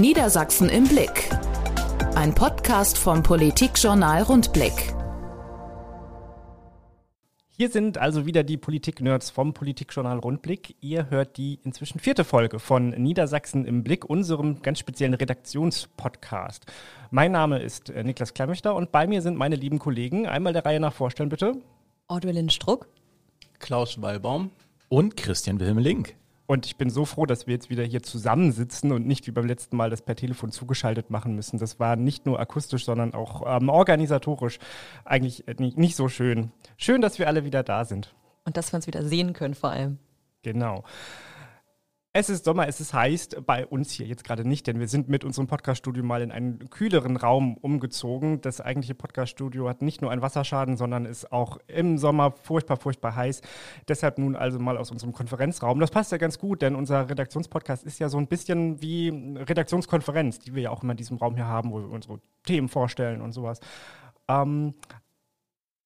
Niedersachsen im Blick. Ein Podcast vom Politikjournal Rundblick. Hier sind also wieder die Politik-Nerds vom Politikjournal Rundblick. Ihr hört die inzwischen vierte Folge von Niedersachsen im Blick, unserem ganz speziellen Redaktionspodcast. Mein Name ist äh, Niklas Klammichter und bei mir sind meine lieben Kollegen. Einmal der Reihe nach vorstellen, bitte. Audwin Struck. Klaus Wallbaum. Und Christian Wilhelm Link. Und ich bin so froh, dass wir jetzt wieder hier zusammensitzen und nicht wie beim letzten Mal das per Telefon zugeschaltet machen müssen. Das war nicht nur akustisch, sondern auch ähm, organisatorisch eigentlich äh, nicht, nicht so schön. Schön, dass wir alle wieder da sind. Und dass wir uns wieder sehen können vor allem. Genau. Es ist Sommer, es ist heiß, bei uns hier jetzt gerade nicht, denn wir sind mit unserem Podcaststudio mal in einen kühleren Raum umgezogen. Das eigentliche Podcaststudio hat nicht nur einen Wasserschaden, sondern ist auch im Sommer furchtbar, furchtbar heiß. Deshalb nun also mal aus unserem Konferenzraum. Das passt ja ganz gut, denn unser Redaktionspodcast ist ja so ein bisschen wie Redaktionskonferenz, die wir ja auch immer in diesem Raum hier haben, wo wir unsere Themen vorstellen und sowas. Ähm,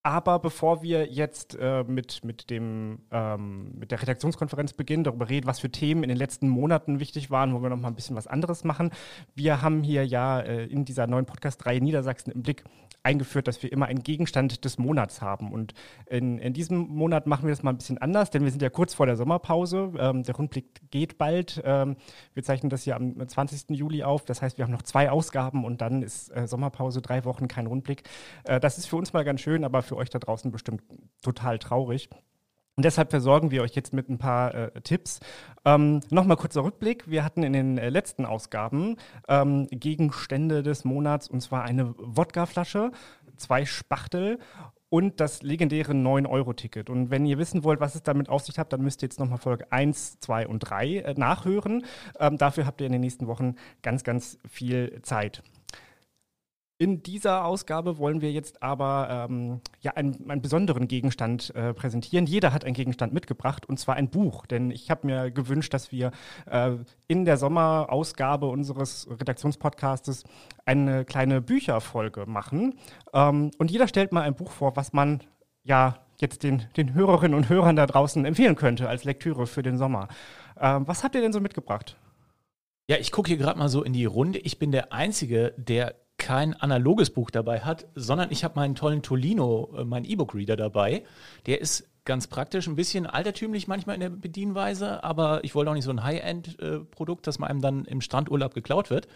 aber bevor wir jetzt äh, mit, mit, dem, ähm, mit der Redaktionskonferenz beginnen, darüber reden, was für Themen in den letzten Monaten wichtig waren, wo wir noch mal ein bisschen was anderes machen. Wir haben hier ja äh, in dieser neuen Podcast-Reihe Niedersachsen im Blick eingeführt, dass wir immer einen Gegenstand des Monats haben. Und in, in diesem Monat machen wir das mal ein bisschen anders, denn wir sind ja kurz vor der Sommerpause. Ähm, der Rundblick geht bald. Ähm, wir zeichnen das hier am 20. Juli auf. Das heißt, wir haben noch zwei Ausgaben und dann ist äh, Sommerpause, drei Wochen, kein Rundblick. Äh, das ist für uns mal ganz schön, aber für euch da draußen bestimmt total traurig. Und deshalb versorgen wir euch jetzt mit ein paar äh, Tipps. Ähm, Nochmal kurzer Rückblick. Wir hatten in den äh, letzten Ausgaben ähm, Gegenstände des Monats und zwar eine Wodkaflasche, zwei Spachtel und das legendäre 9-Euro-Ticket. Und wenn ihr wissen wollt, was es damit auf sich hat, dann müsst ihr jetzt nochmal Folge 1, 2 und 3 äh, nachhören. Ähm, dafür habt ihr in den nächsten Wochen ganz, ganz viel Zeit. In dieser Ausgabe wollen wir jetzt aber ähm, ja, einen, einen, besonderen Gegenstand äh, präsentieren. Jeder hat einen Gegenstand mitgebracht und zwar ein Buch. Denn ich habe mir gewünscht, dass wir äh, in der Sommerausgabe unseres Redaktionspodcastes eine kleine Bücherfolge machen. Ähm, und jeder stellt mal ein Buch vor, was man ja jetzt den, den Hörerinnen und Hörern da draußen empfehlen könnte als Lektüre für den Sommer. Ähm, was habt ihr denn so mitgebracht? Ja, ich gucke hier gerade mal so in die Runde. Ich bin der Einzige, der kein analoges Buch dabei hat, sondern ich habe meinen tollen Tolino, äh, meinen E-Book-Reader dabei. Der ist ganz praktisch, ein bisschen altertümlich manchmal in der Bedienweise, aber ich wollte auch nicht so ein High-End-Produkt, das man einem dann im Strandurlaub geklaut wird.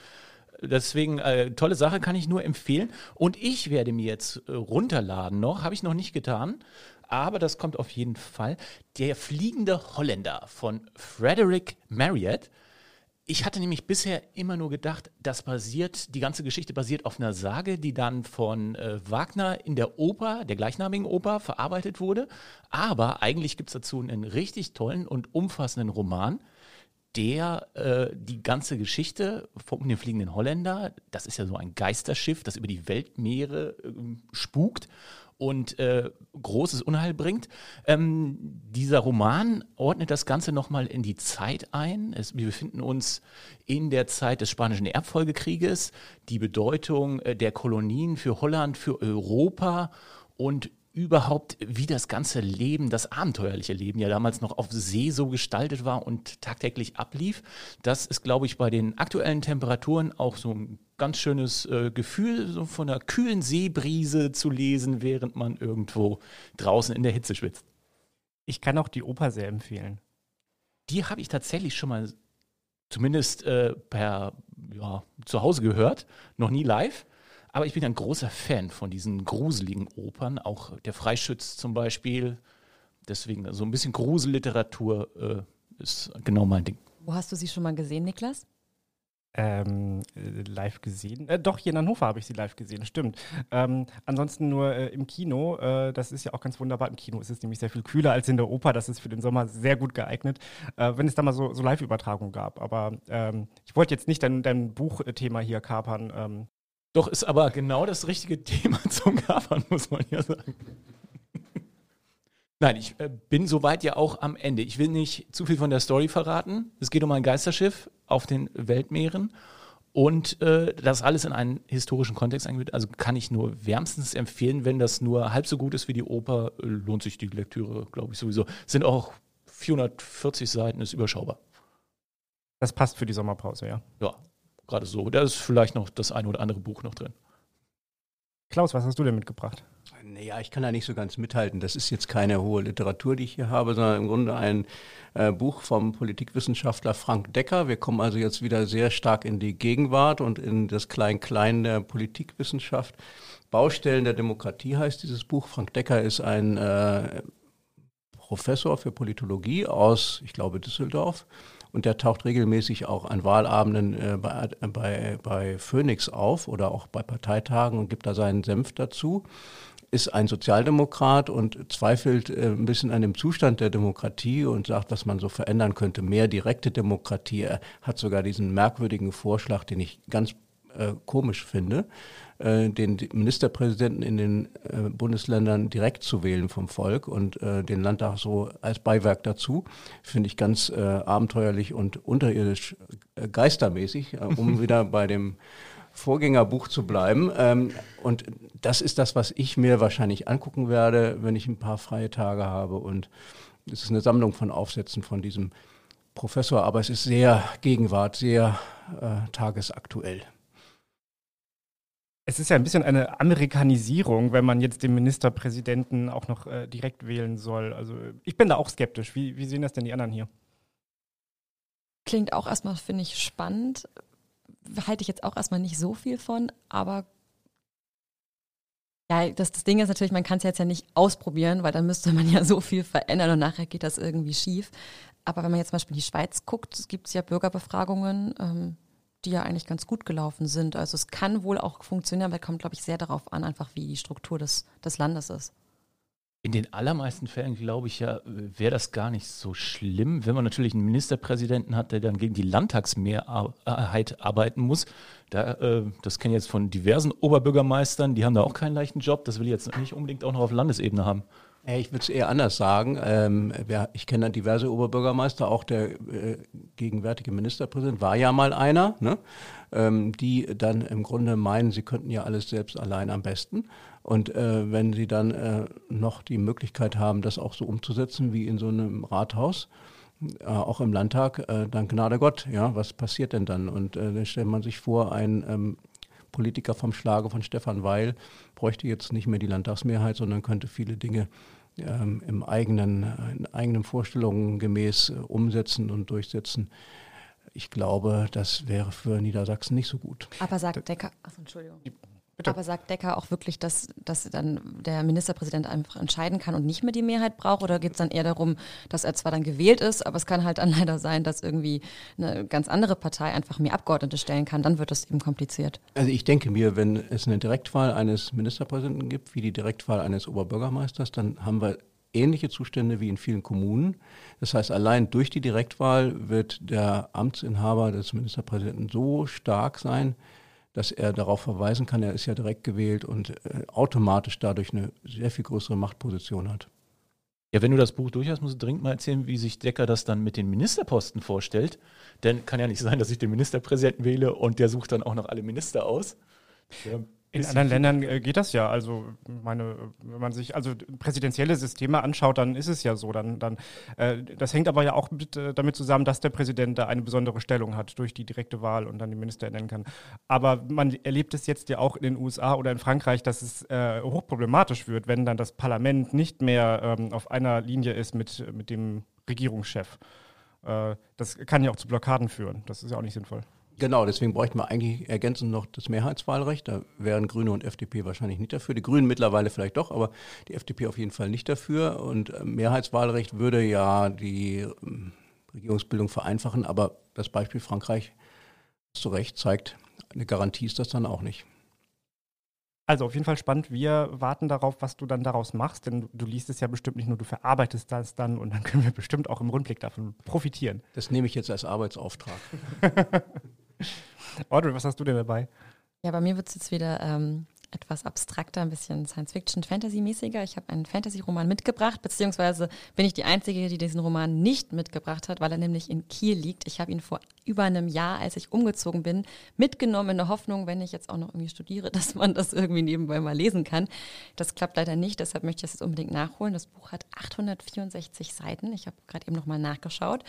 Deswegen, äh, tolle Sache, kann ich nur empfehlen. Und ich werde mir jetzt äh, runterladen noch, habe ich noch nicht getan, aber das kommt auf jeden Fall. Der fliegende Holländer von Frederick Marriott. Ich hatte nämlich bisher immer nur gedacht, das basiert, die ganze Geschichte basiert auf einer Sage, die dann von äh, Wagner in der Oper, der gleichnamigen Oper, verarbeitet wurde. Aber eigentlich gibt es dazu einen richtig tollen und umfassenden Roman, der äh, die ganze Geschichte von dem fliegenden Holländer, das ist ja so ein Geisterschiff, das über die Weltmeere äh, spukt und äh, großes Unheil bringt. Ähm, dieser Roman ordnet das Ganze nochmal in die Zeit ein. Es, wir befinden uns in der Zeit des Spanischen Erbfolgekrieges, die Bedeutung äh, der Kolonien für Holland, für Europa und überhaupt, wie das ganze Leben, das abenteuerliche Leben ja damals noch auf See so gestaltet war und tagtäglich ablief. Das ist, glaube ich, bei den aktuellen Temperaturen auch so ein ganz schönes äh, Gefühl, so von einer kühlen Seebrise zu lesen, während man irgendwo draußen in der Hitze schwitzt. Ich kann auch die Oper sehr empfehlen. Die habe ich tatsächlich schon mal zumindest äh, per ja, zu Hause gehört, noch nie live. Aber ich bin ein großer Fan von diesen gruseligen Opern, auch der Freischütz zum Beispiel. Deswegen so ein bisschen Gruselliteratur äh, ist genau mein Ding. Wo hast du sie schon mal gesehen, Niklas? Ähm, live gesehen. Äh, doch, hier in Hannover habe ich sie live gesehen, stimmt. Ähm, ansonsten nur äh, im Kino. Äh, das ist ja auch ganz wunderbar. Im Kino ist es nämlich sehr viel kühler als in der Oper. Das ist für den Sommer sehr gut geeignet, äh, wenn es da mal so, so Live-Übertragungen gab. Aber ähm, ich wollte jetzt nicht dein, dein Buchthema hier kapern. Doch, ist aber genau das richtige Thema zum Covern, muss man ja sagen. Nein, ich äh, bin soweit ja auch am Ende. Ich will nicht zu viel von der Story verraten. Es geht um ein Geisterschiff auf den Weltmeeren und äh, das alles in einen historischen Kontext eingeführt. Also kann ich nur wärmstens empfehlen, wenn das nur halb so gut ist wie die Oper, lohnt sich die Lektüre, glaube ich sowieso. Sind auch 440 Seiten, ist überschaubar. Das passt für die Sommerpause, ja. Ja, gerade so. Da ist vielleicht noch das eine oder andere Buch noch drin. Klaus, was hast du denn mitgebracht? Naja, ich kann da nicht so ganz mithalten. Das ist jetzt keine hohe Literatur, die ich hier habe, sondern im Grunde ein äh, Buch vom Politikwissenschaftler Frank Decker. Wir kommen also jetzt wieder sehr stark in die Gegenwart und in das Klein-Klein der Politikwissenschaft. Baustellen der Demokratie heißt dieses Buch. Frank Decker ist ein äh, Professor für Politologie aus, ich glaube, Düsseldorf. Und der taucht regelmäßig auch an Wahlabenden äh, bei, bei, bei Phoenix auf oder auch bei Parteitagen und gibt da seinen Senf dazu ist ein Sozialdemokrat und zweifelt äh, ein bisschen an dem Zustand der Demokratie und sagt, was man so verändern könnte. Mehr direkte Demokratie. Er hat sogar diesen merkwürdigen Vorschlag, den ich ganz äh, komisch finde, äh, den Ministerpräsidenten in den äh, Bundesländern direkt zu wählen vom Volk und äh, den Landtag so als Beiwerk dazu, finde ich ganz äh, abenteuerlich und unterirdisch geistermäßig, um wieder bei dem Vorgängerbuch zu bleiben. Ähm, und das ist das, was ich mir wahrscheinlich angucken werde, wenn ich ein paar freie Tage habe. Und es ist eine Sammlung von Aufsätzen von diesem Professor, aber es ist sehr Gegenwart, sehr äh, tagesaktuell. Es ist ja ein bisschen eine Amerikanisierung, wenn man jetzt den Ministerpräsidenten auch noch äh, direkt wählen soll. Also ich bin da auch skeptisch. Wie, wie sehen das denn die anderen hier? Klingt auch erstmal, finde ich, spannend halte ich jetzt auch erstmal nicht so viel von, aber ja, das, das Ding ist natürlich, man kann es jetzt ja nicht ausprobieren, weil dann müsste man ja so viel verändern und nachher geht das irgendwie schief. Aber wenn man jetzt zum Beispiel in die Schweiz guckt, gibt es ja Bürgerbefragungen, ähm, die ja eigentlich ganz gut gelaufen sind. Also es kann wohl auch funktionieren, aber kommt, glaube ich, sehr darauf an, einfach wie die Struktur des, des Landes ist. In den allermeisten Fällen glaube ich ja, wäre das gar nicht so schlimm, wenn man natürlich einen Ministerpräsidenten hat, der dann gegen die Landtagsmehrheit arbeiten muss. Da, äh, das kenne ich jetzt von diversen Oberbürgermeistern, die haben da auch keinen leichten Job. Das will ich jetzt nicht unbedingt auch noch auf Landesebene haben. Ich würde es eher anders sagen. Ähm, ich kenne diverse Oberbürgermeister, auch der äh, gegenwärtige Ministerpräsident war ja mal einer, ne? ähm, die dann im Grunde meinen, sie könnten ja alles selbst allein am besten. Und äh, wenn sie dann äh, noch die Möglichkeit haben, das auch so umzusetzen wie in so einem Rathaus, äh, auch im Landtag, äh, dann Gnade Gott, ja, was passiert denn dann? Und äh, dann stellt man sich vor, ein ähm, Politiker vom Schlage von Stefan Weil bräuchte jetzt nicht mehr die Landtagsmehrheit, sondern könnte viele Dinge ähm, im eigenen, in eigenen Vorstellungen gemäß äh, umsetzen und durchsetzen. Ich glaube, das wäre für Niedersachsen nicht so gut. Aber sagt Decker, ach, Entschuldigung. Bitte. Aber sagt Decker auch wirklich, dass, dass dann der Ministerpräsident einfach entscheiden kann und nicht mehr die Mehrheit braucht? Oder geht es dann eher darum, dass er zwar dann gewählt ist, aber es kann halt dann leider sein, dass irgendwie eine ganz andere Partei einfach mehr Abgeordnete stellen kann? Dann wird es eben kompliziert. Also ich denke mir, wenn es eine Direktwahl eines Ministerpräsidenten gibt, wie die Direktwahl eines Oberbürgermeisters, dann haben wir ähnliche Zustände wie in vielen Kommunen. Das heißt, allein durch die Direktwahl wird der Amtsinhaber des Ministerpräsidenten so stark sein, dass er darauf verweisen kann, er ist ja direkt gewählt und äh, automatisch dadurch eine sehr viel größere Machtposition hat. Ja, wenn du das Buch durch hast, musst du dringend mal erzählen, wie sich Decker das dann mit den Ministerposten vorstellt. Denn kann ja nicht sein, dass ich den Ministerpräsidenten wähle und der sucht dann auch noch alle Minister aus. Ja, in anderen Ländern äh, geht das ja. Also, meine, wenn man sich also präsidentielle Systeme anschaut, dann ist es ja so. Dann, dann, äh, das hängt aber ja auch mit, äh, damit zusammen, dass der Präsident da eine besondere Stellung hat durch die direkte Wahl und dann die Minister ernennen kann. Aber man erlebt es jetzt ja auch in den USA oder in Frankreich, dass es äh, hochproblematisch wird, wenn dann das Parlament nicht mehr ähm, auf einer Linie ist mit, mit dem Regierungschef. Äh, das kann ja auch zu Blockaden führen. Das ist ja auch nicht sinnvoll. Genau, deswegen bräuchten wir eigentlich ergänzend noch das Mehrheitswahlrecht. Da wären Grüne und FDP wahrscheinlich nicht dafür. Die Grünen mittlerweile vielleicht doch, aber die FDP auf jeden Fall nicht dafür. Und äh, Mehrheitswahlrecht würde ja die ähm, Regierungsbildung vereinfachen, aber das Beispiel Frankreich zu Recht zeigt, eine Garantie ist das dann auch nicht. Also auf jeden Fall spannend. Wir warten darauf, was du dann daraus machst, denn du, du, liest es ja bestimmt nicht nur, du verarbeitest das dann und dann können wir bestimmt auch im Rundblick davon profitieren. Das nehme ich jetzt als Arbeitsauftrag. Audrey, was hast du denn dabei? Ja, bei mir wird es jetzt wieder ähm, etwas abstrakter, ein bisschen Science-Fiction-Fantasy-mäßiger. Ich habe einen Fantasy-Roman mitgebracht, beziehungsweise bin ich die Einzige, die diesen Roman nicht mitgebracht hat, weil er nämlich in Kiel liegt. Ich habe ihn vor über einem Jahr, als ich umgezogen bin, mitgenommen in der Hoffnung, wenn ich jetzt auch noch irgendwie studiere, dass man das irgendwie nebenbei mal lesen kann. Das klappt leider nicht, deshalb möchte ich das jetzt unbedingt nachholen. Das Buch hat 864 Seiten. Ich habe gerade eben nochmal nachgeschaut.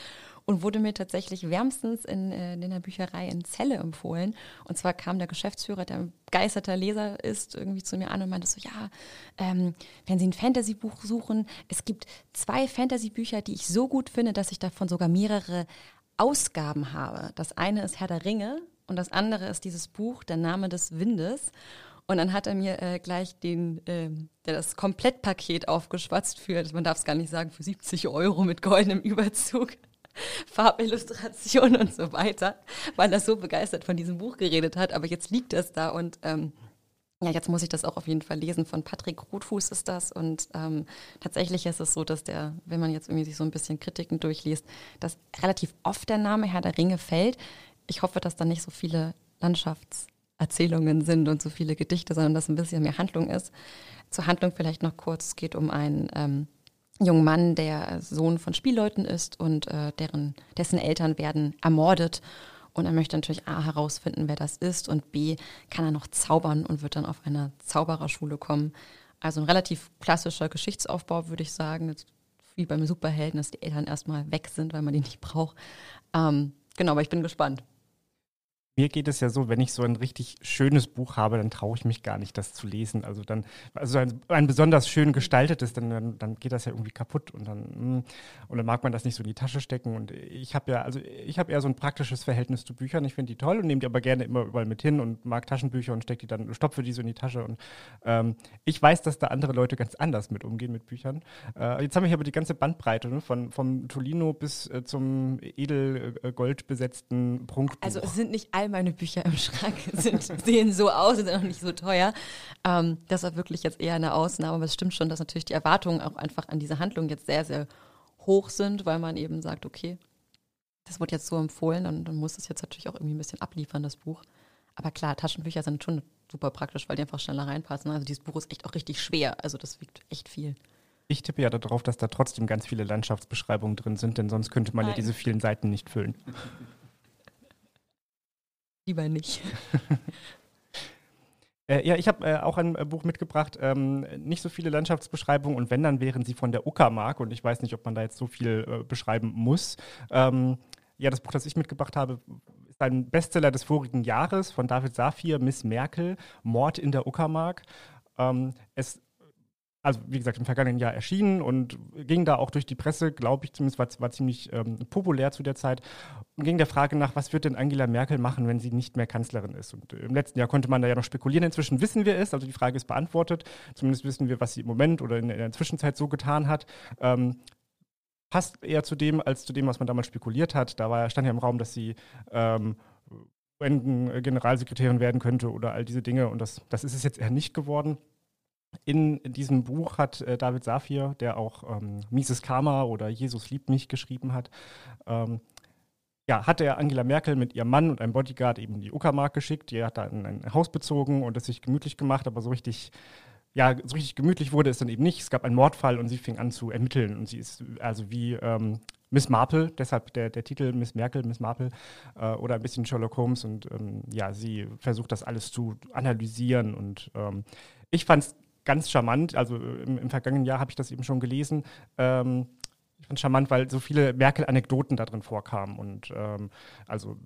Und wurde mir tatsächlich wärmstens in, äh, in der Bücherei in Celle empfohlen. Und zwar kam der Geschäftsführer, der ein begeisterter Leser ist, irgendwie zu mir an und meinte so, ja, ähm, wenn Sie ein Fantasy-Buch suchen, es gibt zwei Fantasy-Bücher, die ich so gut finde, dass ich davon sogar mehrere Ausgaben habe. Das eine ist Herr der Ringe und das andere ist dieses Buch, Der Name des Windes. Und dann hat er mir äh, gleich den, äh, das Komplettpaket aufgeschwatzt für, man darf es gar nicht sagen, für 70 Euro mit goldenem Überzug. Farbillustration und so weiter, weil er so begeistert von diesem Buch geredet hat. Aber jetzt liegt es da und ähm, ja, jetzt muss ich das auch auf jeden Fall lesen. Von Patrick Rotfuß ist das. Und ähm, tatsächlich ist es so, dass der, wenn man jetzt irgendwie sich so ein bisschen Kritiken durchliest, dass relativ oft der Name Herr der Ringe fällt. Ich hoffe, dass da nicht so viele Landschaftserzählungen sind und so viele Gedichte, sondern dass ein bisschen mehr Handlung ist. Zur Handlung vielleicht noch kurz. Es geht um einen ähm, jungen Mann, der Sohn von Spielleuten ist und äh, deren, dessen Eltern werden ermordet. Und er möchte natürlich A herausfinden, wer das ist und B kann er noch zaubern und wird dann auf eine Zaubererschule kommen. Also ein relativ klassischer Geschichtsaufbau, würde ich sagen. Wie beim Superhelden, dass die Eltern erstmal weg sind, weil man die nicht braucht. Ähm, genau, aber ich bin gespannt. Mir geht es ja so, wenn ich so ein richtig schönes Buch habe, dann traue ich mich gar nicht, das zu lesen. Also dann, also ein, ein besonders schön gestaltetes, dann, dann, geht das ja irgendwie kaputt und dann, hm, und dann mag man das nicht so in die Tasche stecken. Und ich habe ja, also ich habe eher so ein praktisches Verhältnis zu Büchern. Ich finde die toll und nehme die aber gerne immer überall mit hin und mag Taschenbücher und stecke die dann, stopfe die so in die Tasche. Und ähm, ich weiß, dass da andere Leute ganz anders mit umgehen mit Büchern. Äh, jetzt habe ich aber die ganze Bandbreite, ne, von vom Tolino bis äh, zum edelgold besetzten Prunkbuch. Also es sind nicht alle all meine Bücher im Schrank sind, sehen so aus, sind auch nicht so teuer. Ähm, das war wirklich jetzt eher eine Ausnahme, aber es stimmt schon, dass natürlich die Erwartungen auch einfach an diese Handlung jetzt sehr, sehr hoch sind, weil man eben sagt, okay, das wird jetzt so empfohlen und dann muss es jetzt natürlich auch irgendwie ein bisschen abliefern, das Buch. Aber klar, Taschenbücher sind schon super praktisch, weil die einfach schneller reinpassen. Also dieses Buch ist echt auch richtig schwer. Also das wiegt echt viel. Ich tippe ja darauf, dass da trotzdem ganz viele Landschaftsbeschreibungen drin sind, denn sonst könnte man Nein. ja diese vielen Seiten nicht füllen. Lieber nicht. Äh, ja, ich habe äh, auch ein äh, Buch mitgebracht, ähm, nicht so viele Landschaftsbeschreibungen und wenn, dann wären sie von der Uckermark und ich weiß nicht, ob man da jetzt so viel äh, beschreiben muss. Ähm, ja, das Buch, das ich mitgebracht habe, ist ein Bestseller des vorigen Jahres von David Safir, Miss Merkel, Mord in der Uckermark. Ähm, es also wie gesagt, im vergangenen Jahr erschienen und ging da auch durch die Presse, glaube ich, zumindest war, war ziemlich ähm, populär zu der Zeit und ging der Frage nach, was wird denn Angela Merkel machen, wenn sie nicht mehr Kanzlerin ist? Und im letzten Jahr konnte man da ja noch spekulieren. Inzwischen wissen wir es, also die Frage ist beantwortet. Zumindest wissen wir, was sie im Moment oder in, in der Zwischenzeit so getan hat. Ähm, passt eher zu dem, als zu dem, was man damals spekuliert hat. Da war, stand ja im Raum, dass sie ähm, Generalsekretärin werden könnte oder all diese Dinge und das, das ist es jetzt eher nicht geworden. In diesem Buch hat äh, David Safir, der auch ähm, Mises Karma oder Jesus liebt mich geschrieben hat, ähm, ja, hat er Angela Merkel mit ihrem Mann und einem Bodyguard eben die Uckermark geschickt. Die hat dann ein Haus bezogen und es sich gemütlich gemacht, aber so richtig, ja, so richtig gemütlich wurde es dann eben nicht. Es gab einen Mordfall und sie fing an zu ermitteln. Und sie ist also wie ähm, Miss Marple, deshalb der, der Titel Miss Merkel, Miss Marple, äh, oder ein bisschen Sherlock Holmes. Und ähm, ja, sie versucht das alles zu analysieren. Und ähm, ich fand es ganz charmant. Also im, im vergangenen Jahr habe ich das eben schon gelesen. Ähm, ich fand es charmant, weil so viele Merkel-Anekdoten da drin vorkamen. Und ähm, also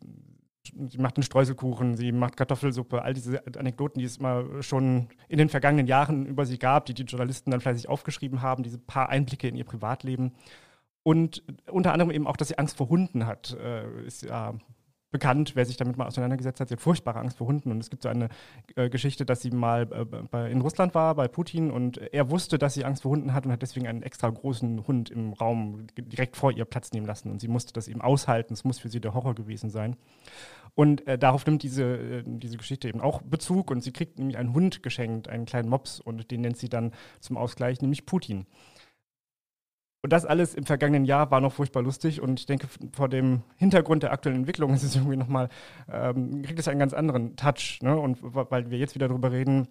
sie macht einen Streuselkuchen, sie macht Kartoffelsuppe, all diese Anekdoten, die es immer schon in den vergangenen Jahren über sie gab, die die Journalisten dann fleißig aufgeschrieben haben, diese paar Einblicke in ihr Privatleben. Und unter anderem eben auch, dass sie Angst vor Hunden hat, äh, ist ja bekannt, wer sich damit mal auseinandergesetzt hat. Sie hat furchtbare Angst vor Hunden. Und es gibt so eine äh, Geschichte, dass sie mal äh, bei, in Russland war, bei Putin, und er wusste, dass sie Angst vor Hunden hat und hat deswegen einen extra großen Hund im Raum direkt vor ihr Platz nehmen lassen. Und sie musste das eben aushalten. Es muss für sie der Horror gewesen sein. Und äh, darauf nimmt diese, äh, diese Geschichte eben auch Bezug. Und sie kriegt nämlich einen Hund geschenkt, einen kleinen Mops, und den nennt sie dann zum Ausgleich, nämlich Putin. Und das alles im vergangenen Jahr war noch furchtbar lustig und ich denke, vor dem Hintergrund der aktuellen Entwicklung ist es irgendwie nochmal, ähm, kriegt es einen ganz anderen Touch. Ne? Und weil wir jetzt wieder darüber reden,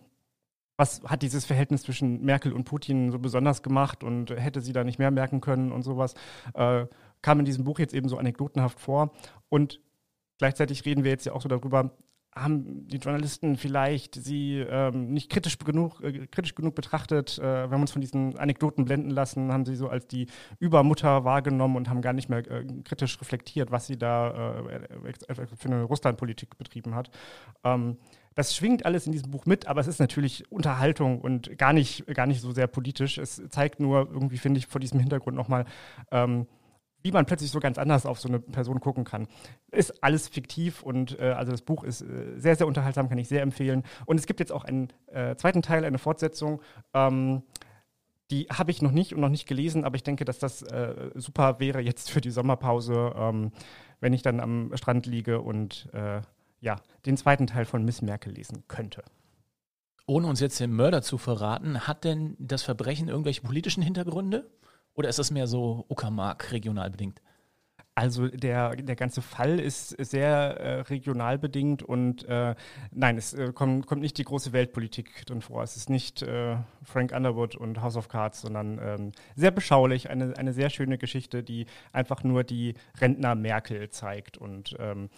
was hat dieses Verhältnis zwischen Merkel und Putin so besonders gemacht und hätte sie da nicht mehr merken können und sowas, äh, kam in diesem Buch jetzt eben so anekdotenhaft vor. Und gleichzeitig reden wir jetzt ja auch so darüber, haben die Journalisten vielleicht sie ähm, nicht kritisch genug, äh, kritisch genug betrachtet. Äh, wir haben uns von diesen Anekdoten blenden lassen, haben sie so als die Übermutter wahrgenommen und haben gar nicht mehr äh, kritisch reflektiert, was sie da äh, für eine Russlandpolitik betrieben hat. Ähm, das schwingt alles in diesem Buch mit, aber es ist natürlich Unterhaltung und gar nicht, gar nicht so sehr politisch. Es zeigt nur irgendwie, finde ich, vor diesem Hintergrund nochmal, ähm, wie man plötzlich so ganz anders auf so eine Person gucken kann. Ist alles fiktiv und äh, also das Buch ist äh, sehr, sehr unterhaltsam, kann ich sehr empfehlen. Und es gibt jetzt auch einen äh, zweiten Teil, eine Fortsetzung. Ähm, die habe ich noch nicht und noch nicht gelesen, aber ich denke, dass das äh, super wäre jetzt für die Sommerpause, ähm, wenn ich dann am Strand liege und äh, ja, den zweiten Teil von Miss Merkel lesen könnte. Ohne uns jetzt den Mörder zu verraten, hat denn das Verbrechen irgendwelche politischen Hintergründe? Oder ist das mehr so Uckermark regional bedingt? Also der, der ganze Fall ist sehr äh, regional bedingt und äh, nein, es äh, kommt, kommt nicht die große Weltpolitik drin vor. Es ist nicht äh, Frank Underwood und House of Cards, sondern ähm, sehr beschaulich, eine, eine sehr schöne Geschichte, die einfach nur die Rentner Merkel zeigt. Und ähm,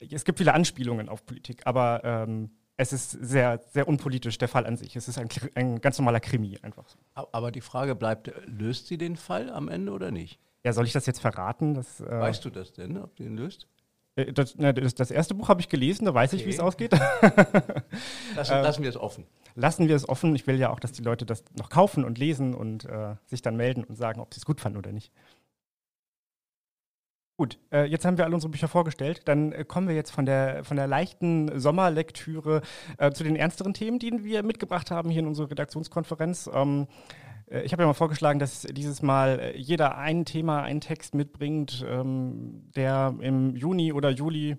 es gibt viele Anspielungen auf Politik, aber ähm, es ist sehr, sehr unpolitisch, der Fall an sich. Es ist ein, ein ganz normaler Krimi einfach. Aber die Frage bleibt, löst sie den Fall am Ende oder nicht? Ja, soll ich das jetzt verraten? Das, äh weißt du das denn, ob den löst? Äh, das, das, das, erste Buch habe ich gelesen, da weiß okay. ich, wie es ausgeht. lassen, äh, lassen, wir es offen. Lassen wir es offen. Ich will ja auch, dass die Leute das noch kaufen und lesen und äh, sich dann melden und sagen, ob sie es gut fanden oder nicht. Gut, äh, jetzt haben wir alle unsere Bücher vorgestellt. Dann äh, kommen wir jetzt von der, von der leichten Sommerlektüre äh, zu den ernsteren Themen, die wir mitgebracht haben hier in unserer Redaktionskonferenz. Ähm, äh, ich habe ja mal vorgeschlagen, dass dieses Mal äh, jeder ein Thema, einen Text mitbringt, ähm, der im Juni oder Juli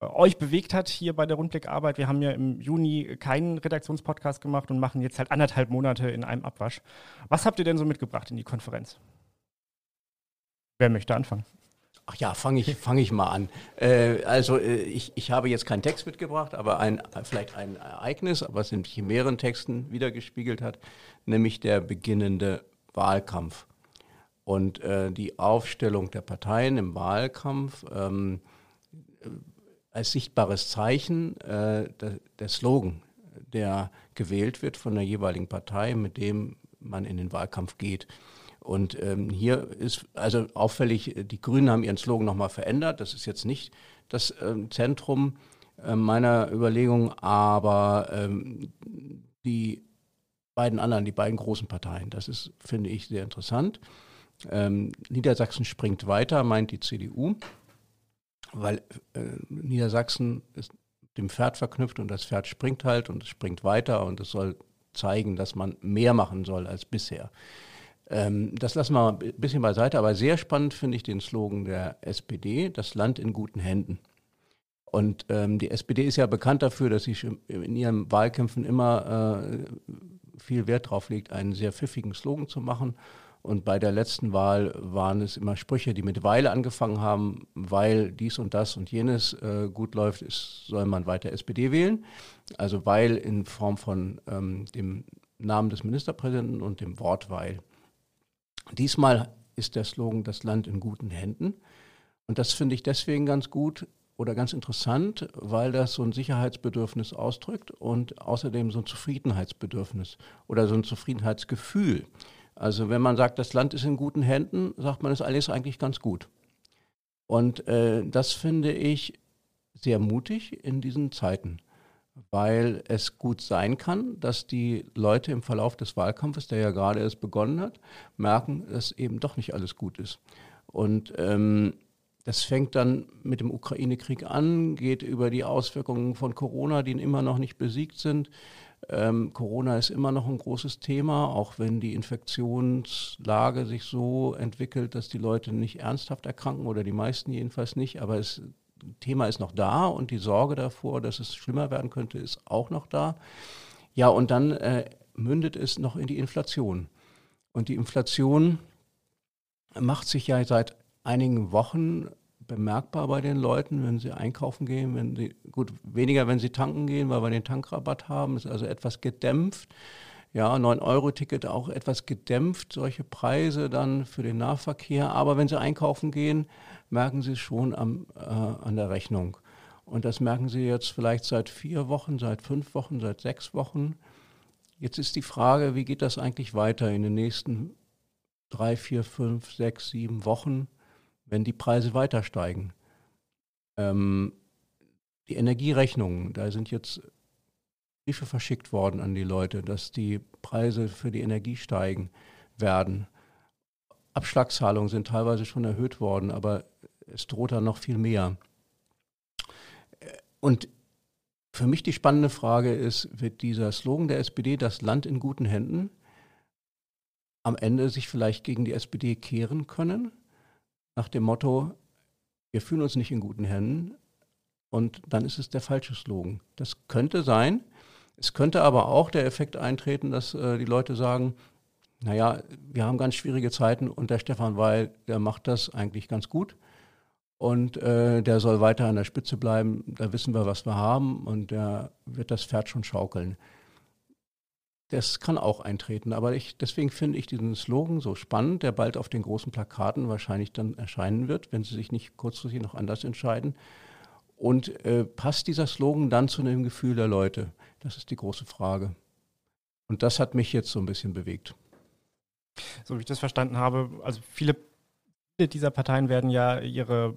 äh, euch bewegt hat hier bei der Rundblickarbeit. Wir haben ja im Juni keinen Redaktionspodcast gemacht und machen jetzt halt anderthalb Monate in einem Abwasch. Was habt ihr denn so mitgebracht in die Konferenz? Wer möchte anfangen? Ach ja, fange ich, fang ich mal an. Äh, also äh, ich, ich habe jetzt keinen Text mitgebracht, aber ein, vielleicht ein Ereignis, was in mehreren Texten wiedergespiegelt hat, nämlich der beginnende Wahlkampf. Und äh, die Aufstellung der Parteien im Wahlkampf ähm, als sichtbares Zeichen äh, der, der Slogan, der gewählt wird von der jeweiligen Partei, mit dem man in den Wahlkampf geht. Und ähm, hier ist also auffällig, die Grünen haben ihren Slogan nochmal verändert. Das ist jetzt nicht das ähm, Zentrum äh, meiner Überlegung, aber ähm, die beiden anderen, die beiden großen Parteien, das ist, finde ich, sehr interessant. Ähm, Niedersachsen springt weiter, meint die CDU, weil äh, Niedersachsen ist dem Pferd verknüpft und das Pferd springt halt und es springt weiter und es soll zeigen, dass man mehr machen soll als bisher. Ähm, das lassen wir ein bisschen beiseite, aber sehr spannend finde ich den Slogan der SPD, das Land in guten Händen. Und ähm, die SPD ist ja bekannt dafür, dass sie in ihren Wahlkämpfen immer äh, viel Wert darauf legt, einen sehr pfiffigen Slogan zu machen. Und bei der letzten Wahl waren es immer Sprüche, die mit Weil angefangen haben, weil dies und das und jenes äh, gut läuft, ist, soll man weiter SPD wählen. Also weil in Form von ähm, dem Namen des Ministerpräsidenten und dem Wort weil. Diesmal ist der Slogan das Land in guten Händen. Und das finde ich deswegen ganz gut oder ganz interessant, weil das so ein Sicherheitsbedürfnis ausdrückt und außerdem so ein Zufriedenheitsbedürfnis oder so ein Zufriedenheitsgefühl. Also wenn man sagt, das Land ist in guten Händen, sagt man, ist alles eigentlich ganz gut. Und äh, das finde ich sehr mutig in diesen Zeiten weil es gut sein kann, dass die Leute im Verlauf des Wahlkampfes, der ja gerade erst begonnen hat, merken, dass eben doch nicht alles gut ist. Und ähm, das fängt dann mit dem Ukraine-Krieg an, geht über die Auswirkungen von Corona, die immer noch nicht besiegt sind. Ähm, Corona ist immer noch ein großes Thema, auch wenn die Infektionslage sich so entwickelt, dass die Leute nicht ernsthaft erkranken oder die meisten jedenfalls nicht. Aber es Thema ist noch da und die Sorge davor, dass es schlimmer werden könnte, ist auch noch da. Ja, und dann äh, mündet es noch in die Inflation. Und die Inflation macht sich ja seit einigen Wochen bemerkbar bei den Leuten, wenn sie einkaufen gehen, wenn sie, gut, weniger, wenn sie tanken gehen, weil wir den Tankrabatt haben, ist also etwas gedämpft. Ja, 9-Euro-Ticket auch etwas gedämpft, solche Preise dann für den Nahverkehr. Aber wenn sie einkaufen gehen, merken Sie es schon am, äh, an der Rechnung. Und das merken Sie jetzt vielleicht seit vier Wochen, seit fünf Wochen, seit sechs Wochen. Jetzt ist die Frage, wie geht das eigentlich weiter in den nächsten drei, vier, fünf, sechs, sieben Wochen, wenn die Preise weiter steigen? Ähm, die Energierechnungen, da sind jetzt Briefe verschickt worden an die Leute, dass die Preise für die Energie steigen werden. Abschlagszahlungen sind teilweise schon erhöht worden, aber es droht da noch viel mehr. Und für mich die spannende Frage ist, wird dieser Slogan der SPD, das Land in guten Händen, am Ende sich vielleicht gegen die SPD kehren können? Nach dem Motto, wir fühlen uns nicht in guten Händen und dann ist es der falsche Slogan. Das könnte sein. Es könnte aber auch der Effekt eintreten, dass äh, die Leute sagen, naja, wir haben ganz schwierige Zeiten und der Stefan Weil, der macht das eigentlich ganz gut. Und äh, der soll weiter an der Spitze bleiben. Da wissen wir, was wir haben und der wird das Pferd schon schaukeln. Das kann auch eintreten, aber ich, deswegen finde ich diesen Slogan so spannend, der bald auf den großen Plakaten wahrscheinlich dann erscheinen wird, wenn sie sich nicht kurzfristig noch anders entscheiden. Und äh, passt dieser Slogan dann zu dem Gefühl der Leute? Das ist die große Frage. Und das hat mich jetzt so ein bisschen bewegt. So wie ich das verstanden habe, also viele dieser Parteien werden ja ihre